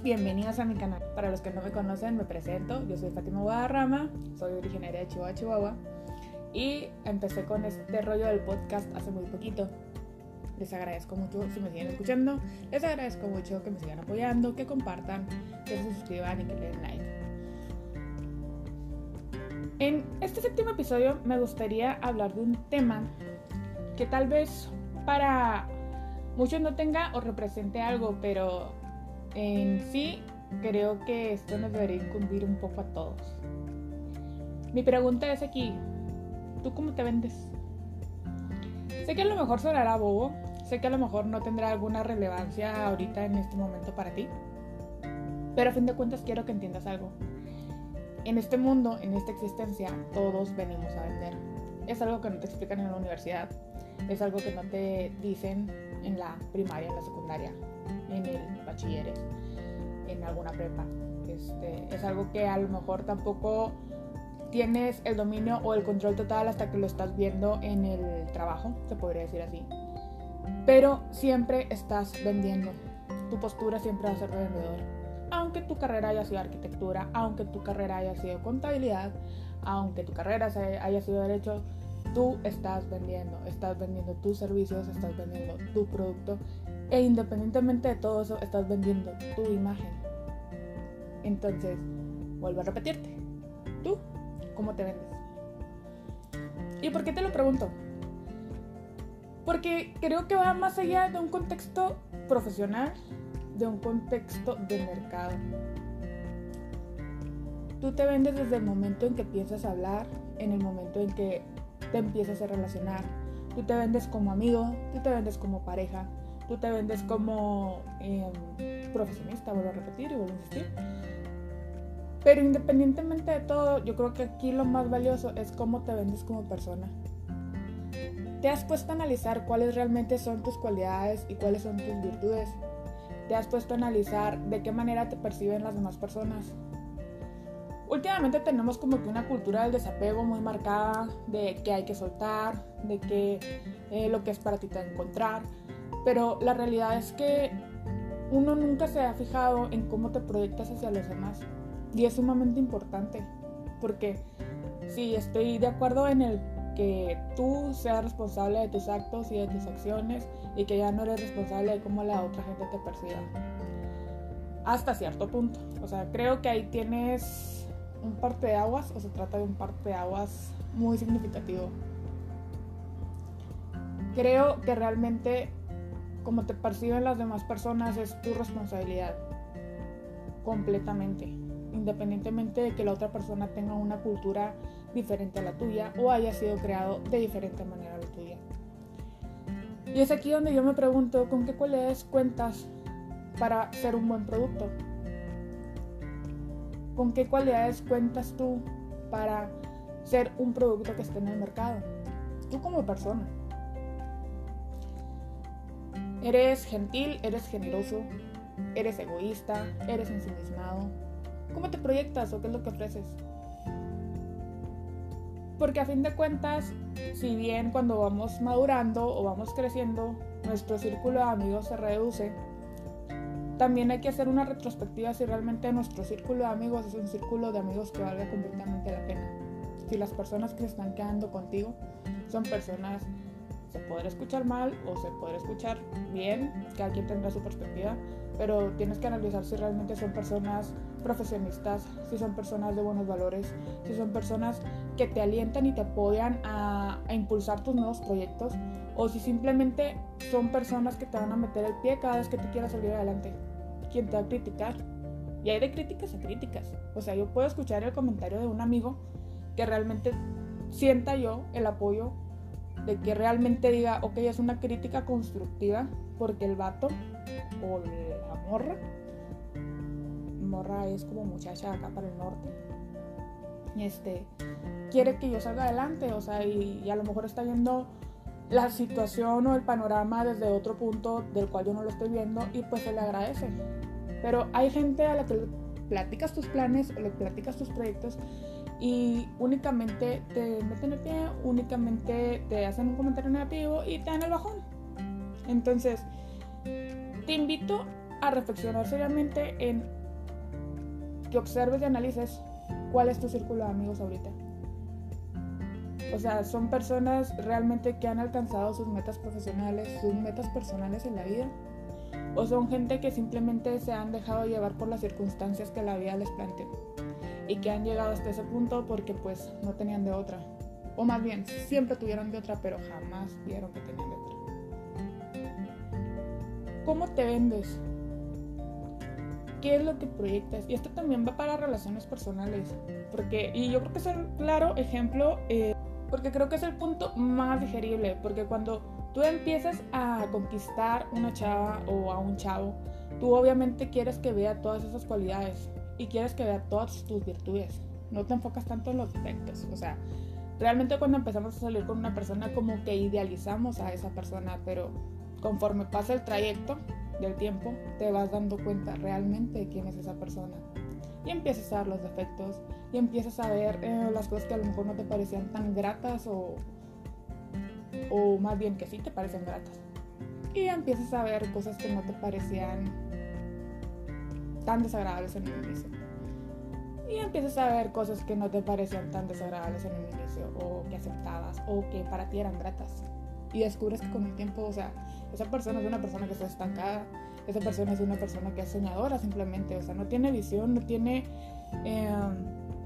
bienvenidos a mi canal. Para los que no me conocen, me presento. Yo soy Fátima Guadarrama, soy originaria de Chihuahua, Chihuahua. Y empecé con este rollo del podcast hace muy poquito. Les agradezco mucho si me siguen escuchando. Les agradezco mucho que me sigan apoyando, que compartan, que se suscriban y que le den like. En este séptimo episodio me gustaría hablar de un tema que tal vez para muchos no tenga o represente algo, pero en sí, creo que esto nos debería incumbir un poco a todos. Mi pregunta es aquí, ¿tú cómo te vendes? Sé que a lo mejor sonará bobo, sé que a lo mejor no tendrá alguna relevancia ahorita en este momento para ti, pero a fin de cuentas quiero que entiendas algo. En este mundo, en esta existencia, todos venimos a vender. Es algo que no te explican en la universidad, es algo que no te dicen en la primaria, en la secundaria, en el bachilleres, en alguna prepa. Este, es algo que a lo mejor tampoco tienes el dominio o el control total hasta que lo estás viendo en el trabajo, se podría decir así. Pero siempre estás vendiendo. Tu postura siempre va a ser de vendedor. Aunque tu carrera haya sido arquitectura, aunque tu carrera haya sido contabilidad, aunque tu carrera haya sido derecho, tú estás vendiendo, estás vendiendo tus servicios, estás vendiendo tu producto e independientemente de todo eso, estás vendiendo tu imagen. Entonces, vuelvo a repetirte. ¿Tú cómo te vendes? ¿Y por qué te lo pregunto? Porque creo que va más allá de un contexto profesional, de un contexto de mercado. Tú te vendes desde el momento en que piensas hablar, en el momento en que te empiezas a relacionar. Tú te vendes como amigo, tú te vendes como pareja, tú te vendes como em, profesionista, vuelvo a repetir y vuelvo a insistir. Pero independientemente de todo, yo creo que aquí lo más valioso es cómo te vendes como persona. ¿Te has puesto a analizar cuáles realmente son tus cualidades y cuáles son tus virtudes? ¿Te has puesto a analizar de qué manera te perciben las demás personas? Últimamente tenemos como que una cultura del desapego muy marcada, de que hay que soltar, de que eh, lo que es para ti te encontrar, pero la realidad es que uno nunca se ha fijado en cómo te proyectas hacia los demás. Y es sumamente importante. Porque si estoy de acuerdo en el que tú seas responsable de tus actos y de tus acciones y que ya no eres responsable de cómo la otra gente te perciba. Hasta cierto punto. O sea, creo que ahí tienes un parte de aguas o se trata de un parte de aguas muy significativo. Creo que realmente como te perciben las demás personas es tu responsabilidad. Completamente. Independientemente de que la otra persona tenga una cultura diferente a la tuya o haya sido creado de diferente manera a la tuya. Y es aquí donde yo me pregunto con qué cualidades cuentas para ser un buen producto. ¿Con qué cualidades cuentas tú para ser un producto que esté en el mercado? Tú como persona. Eres gentil, eres generoso, eres egoísta, eres ensimismado. ¿Cómo te proyectas o qué es lo que ofreces? Porque a fin de cuentas, si bien cuando vamos madurando o vamos creciendo, nuestro círculo de amigos se reduce, también hay que hacer una retrospectiva si realmente nuestro círculo de amigos es un círculo de amigos que valga completamente la pena. Si las personas que se están quedando contigo son personas se podrá escuchar mal o se podrá escuchar bien, cada quien tendrá su perspectiva, pero tienes que analizar si realmente son personas profesionistas, si son personas de buenos valores, si son personas que te alientan y te apoyan a, impulsar tus nuevos proyectos, o si simplemente son personas que te van a meter el pie cada vez que tú quieras salir adelante, quien te va a criticar. Y hay de críticas a críticas. O sea, yo puedo escuchar el comentario de un amigo que realmente sienta yo el apoyo de que realmente diga, ok, es una crítica constructiva, porque el vato o la morra, morra es como muchacha acá para el norte, este, quiere que yo salga adelante, o sea, y, a lo mejor está viendo la situación o el panorama desde otro punto del cual yo no lo estoy viendo y pues se le agradece. Pero hay gente a la que le platicas tus planes o le platicas tus proyectos y únicamente te meten el pie, únicamente te hacen un comentario negativo y te dan el bajón. Entonces, te invito a reflexionar seriamente en que observes y analices cuál es tu círculo de amigos ahorita. O sea, son personas realmente que han alcanzado sus metas profesionales, sus metas personales en la vida. O son gente que simplemente se han dejado llevar por las circunstancias que la vida les planteó. Y que han llegado hasta ese punto porque pues no tenían de otra. O más bien, siempre tuvieron de otra, pero jamás vieron que tenían de otra. ¿Cómo te vendes? ¿Qué es lo que proyectas? Y esto también va para relaciones personales. Porque, y yo creo que es un claro ejemplo, eh, porque creo que es el punto más digerible. Porque cuando tú empiezas a conquistar una chava o a un chavo, tú obviamente quieres que vea todas esas cualidades y quieres que vea todas tus virtudes. No te enfocas tanto en los defectos. O sea, realmente cuando empezamos a salir con una persona como que idealizamos a esa persona, pero conforme pasa el trayecto del tiempo, te vas dando cuenta realmente de quién es esa persona. Y empiezas a ver los defectos, y empiezas a ver eh, las cosas que a lo mejor no te parecían tan gratas o, o más bien que sí te parecen gratas. Y empiezas a ver cosas que no te parecían tan desagradables en el inicio. Y empiezas a ver cosas que no te parecían tan desagradables en el inicio, o que aceptabas, o que para ti eran gratas. Y descubres que con el tiempo, o sea, esa persona es una persona que está estancada, esa persona es una persona que es soñadora simplemente, o sea, no tiene visión, no tiene eh,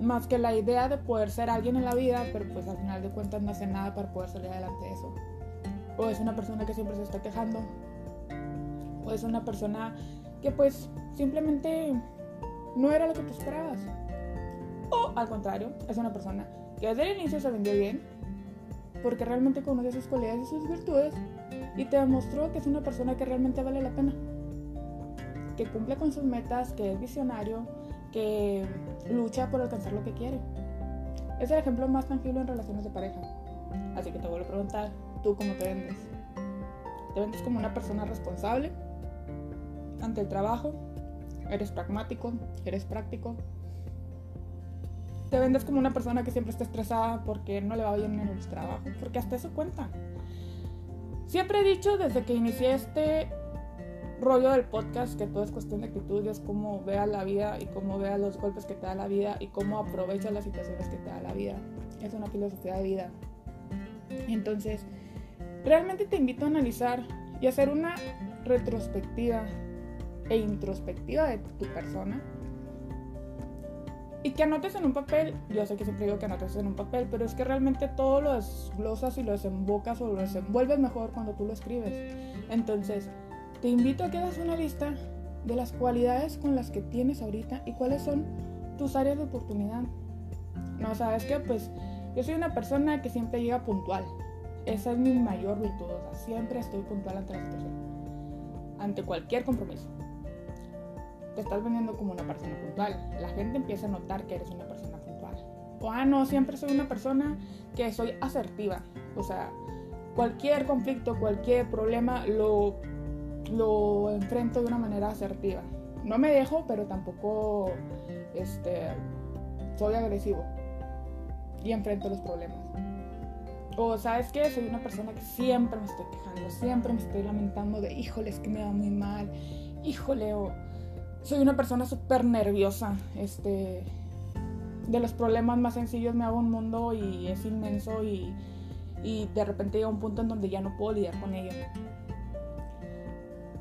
más que la idea de poder ser alguien en la vida, pero pues al final de cuentas no hace nada para poder salir adelante de eso. O es una persona que siempre se está quejando, o es una persona que pues simplemente no era lo que tú esperabas. O al contrario, es una persona que desde el inicio se vendió bien, porque realmente conoce sus cualidades y sus virtudes y te demostró que es una persona que realmente vale la pena, que cumple con sus metas, que es visionario, que lucha por alcanzar lo que quiere. Es el ejemplo más tangible en relaciones de pareja. Así que te vuelvo a preguntar, ¿tú cómo te vendes? ¿Te vendes como una persona responsable ante el trabajo? ¿Eres pragmático? ¿Eres práctico? te vendes como una persona que siempre está estresada porque no le va bien en el trabajo, porque hasta eso cuenta. Siempre he dicho desde que inicié este rollo del podcast que todo es cuestión de actitud, es cómo veas la vida y cómo veas los golpes que te da la vida y cómo aprovechas las situaciones que te da la vida. Es una filosofía de vida. Entonces, realmente te invito a analizar y hacer una retrospectiva e introspectiva de tu persona y que anotes en un papel, yo sé que siempre digo que anotes en un papel, pero es que realmente todo lo desglosas y lo desembocas o lo desenvuelves mejor cuando tú lo escribes. Entonces, te invito a que hagas una lista de las cualidades con las que tienes ahorita y cuáles son tus áreas de oportunidad. No, sabes que pues yo soy una persona que siempre llega puntual. Esa es mi mayor virtud, o sea, siempre estoy puntual ante la situación, ante cualquier compromiso te estás vendiendo como una persona puntual. La gente empieza a notar que eres una persona puntual. O, ah, no, siempre soy una persona que soy asertiva. O sea, cualquier conflicto, cualquier problema lo, lo enfrento de una manera asertiva. No me dejo, pero tampoco este, soy agresivo. Y enfrento los problemas. O sabes qué, soy una persona que siempre me estoy quejando, siempre me estoy lamentando de, híjole, es que me va muy mal, híjole, o soy una persona súper nerviosa. Este, de los problemas más sencillos me hago un mundo y es inmenso y, y de repente llega un punto en donde ya no puedo lidiar con ello.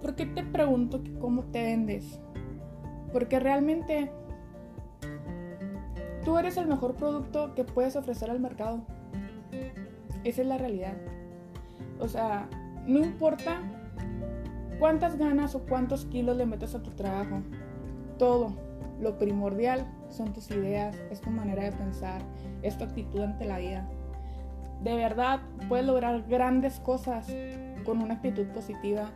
¿Por qué te pregunto cómo te vendes? Porque realmente tú eres el mejor producto que puedes ofrecer al mercado. Esa es la realidad. O sea, no importa cuántas ganas o cuántos kilos le metes a tu trabajo. Todo. Lo primordial son tus ideas, es tu manera de pensar, es tu actitud ante la vida. De verdad, puedes lograr grandes cosas con una actitud positiva.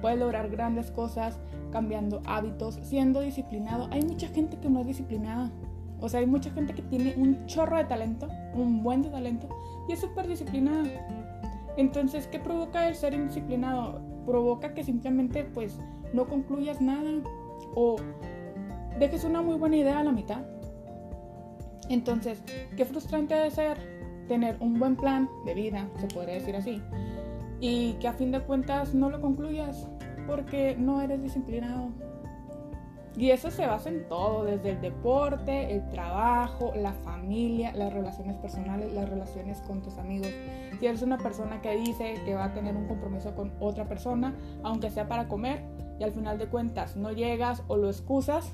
Puedes lograr grandes cosas cambiando hábitos, siendo disciplinado. Hay mucha gente que no es disciplinada. O sea, hay mucha gente que tiene un chorro de talento, un buen de talento, y es súper disciplinada. Entonces, ¿qué provoca el ser indisciplinado? Provoca que simplemente pues no concluyas nada o dejes una muy buena idea a la mitad. Entonces, qué frustrante debe ser tener un buen plan de vida, se podría decir así, y que a fin de cuentas no lo concluyas porque no eres disciplinado. Y eso se basa en todo, desde el deporte, el trabajo, la familia, las relaciones personales, las relaciones con tus amigos. Si eres una persona que dice que va a tener un compromiso con otra persona, aunque sea para comer, y al final de cuentas no llegas o lo excusas,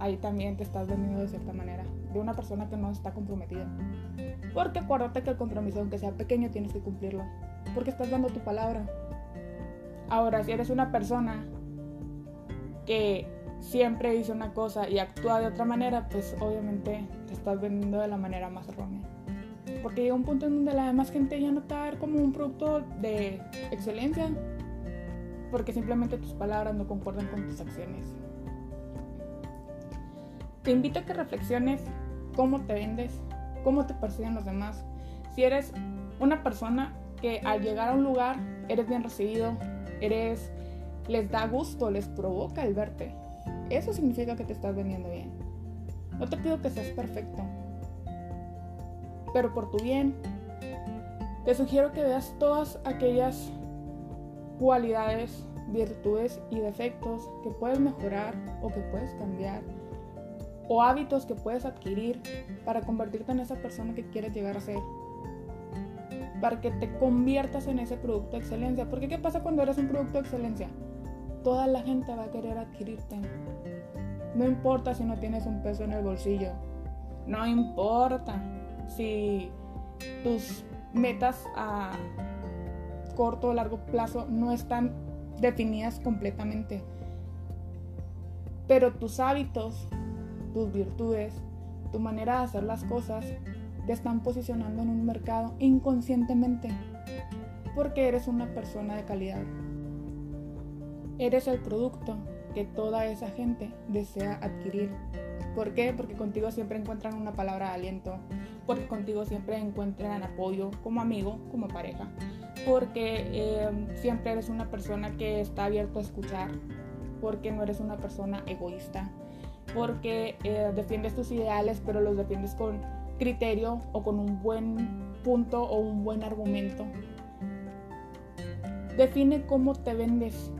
ahí también te estás vendiendo de cierta manera, de una persona que no está comprometida. Porque acuérdate que el compromiso, aunque sea pequeño, tienes que cumplirlo, porque estás dando tu palabra. Ahora, si eres una persona que siempre dice una cosa y actúa de otra manera, pues obviamente te estás vendiendo de la manera más errónea. Porque llega un punto en donde la demás gente ya no te va a ver como un producto de excelencia, porque simplemente tus palabras no concuerdan con tus acciones. Te invito a que reflexiones cómo te vendes, cómo te perciben los demás. Si eres una persona que al llegar a un lugar eres bien recibido, eres les da gusto, les provoca el verte. Eso significa que te estás vendiendo bien. No te pido que seas perfecto, pero por tu bien, te sugiero que veas todas aquellas cualidades, virtudes y defectos que puedes mejorar o que puedes cambiar o hábitos que puedes adquirir para convertirte en esa persona que quieres llegar a ser. Para que te conviertas en ese producto de excelencia. Porque ¿qué pasa cuando eres un producto de excelencia? Toda la gente va a querer adquirirte. No importa si no tienes un peso en el bolsillo. No importa si tus metas a corto o largo plazo no están definidas completamente. Pero tus hábitos tus virtudes, tu manera de hacer las cosas, te están posicionando en un mercado inconscientemente, porque eres una persona de calidad. Eres el producto que toda esa gente desea adquirir. ¿Por qué? Porque contigo siempre encuentran una palabra de aliento, porque contigo siempre encuentran apoyo como amigo, como pareja, porque eh, siempre eres una persona que está abierto a escuchar, porque no eres una persona egoísta, porque eh, defiendes tus ideales, pero los defiendes con criterio o con un buen punto o un buen argumento. Define cómo te vendes,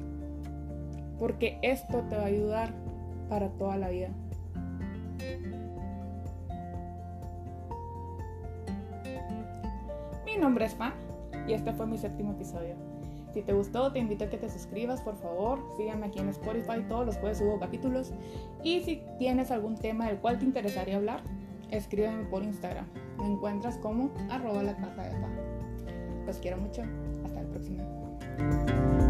porque esto te va a ayudar para toda la vida. Mi nombre es Fan y este fue mi séptimo episodio. Si te gustó, te invito a que te suscribas, por favor. Síganme aquí en Spotify, todos los jueves subo capítulos. Y si tienes algún tema del cual te interesaría hablar, escríbeme por Instagram. Me encuentras como arroba la caja de Los quiero mucho. Hasta el próximo.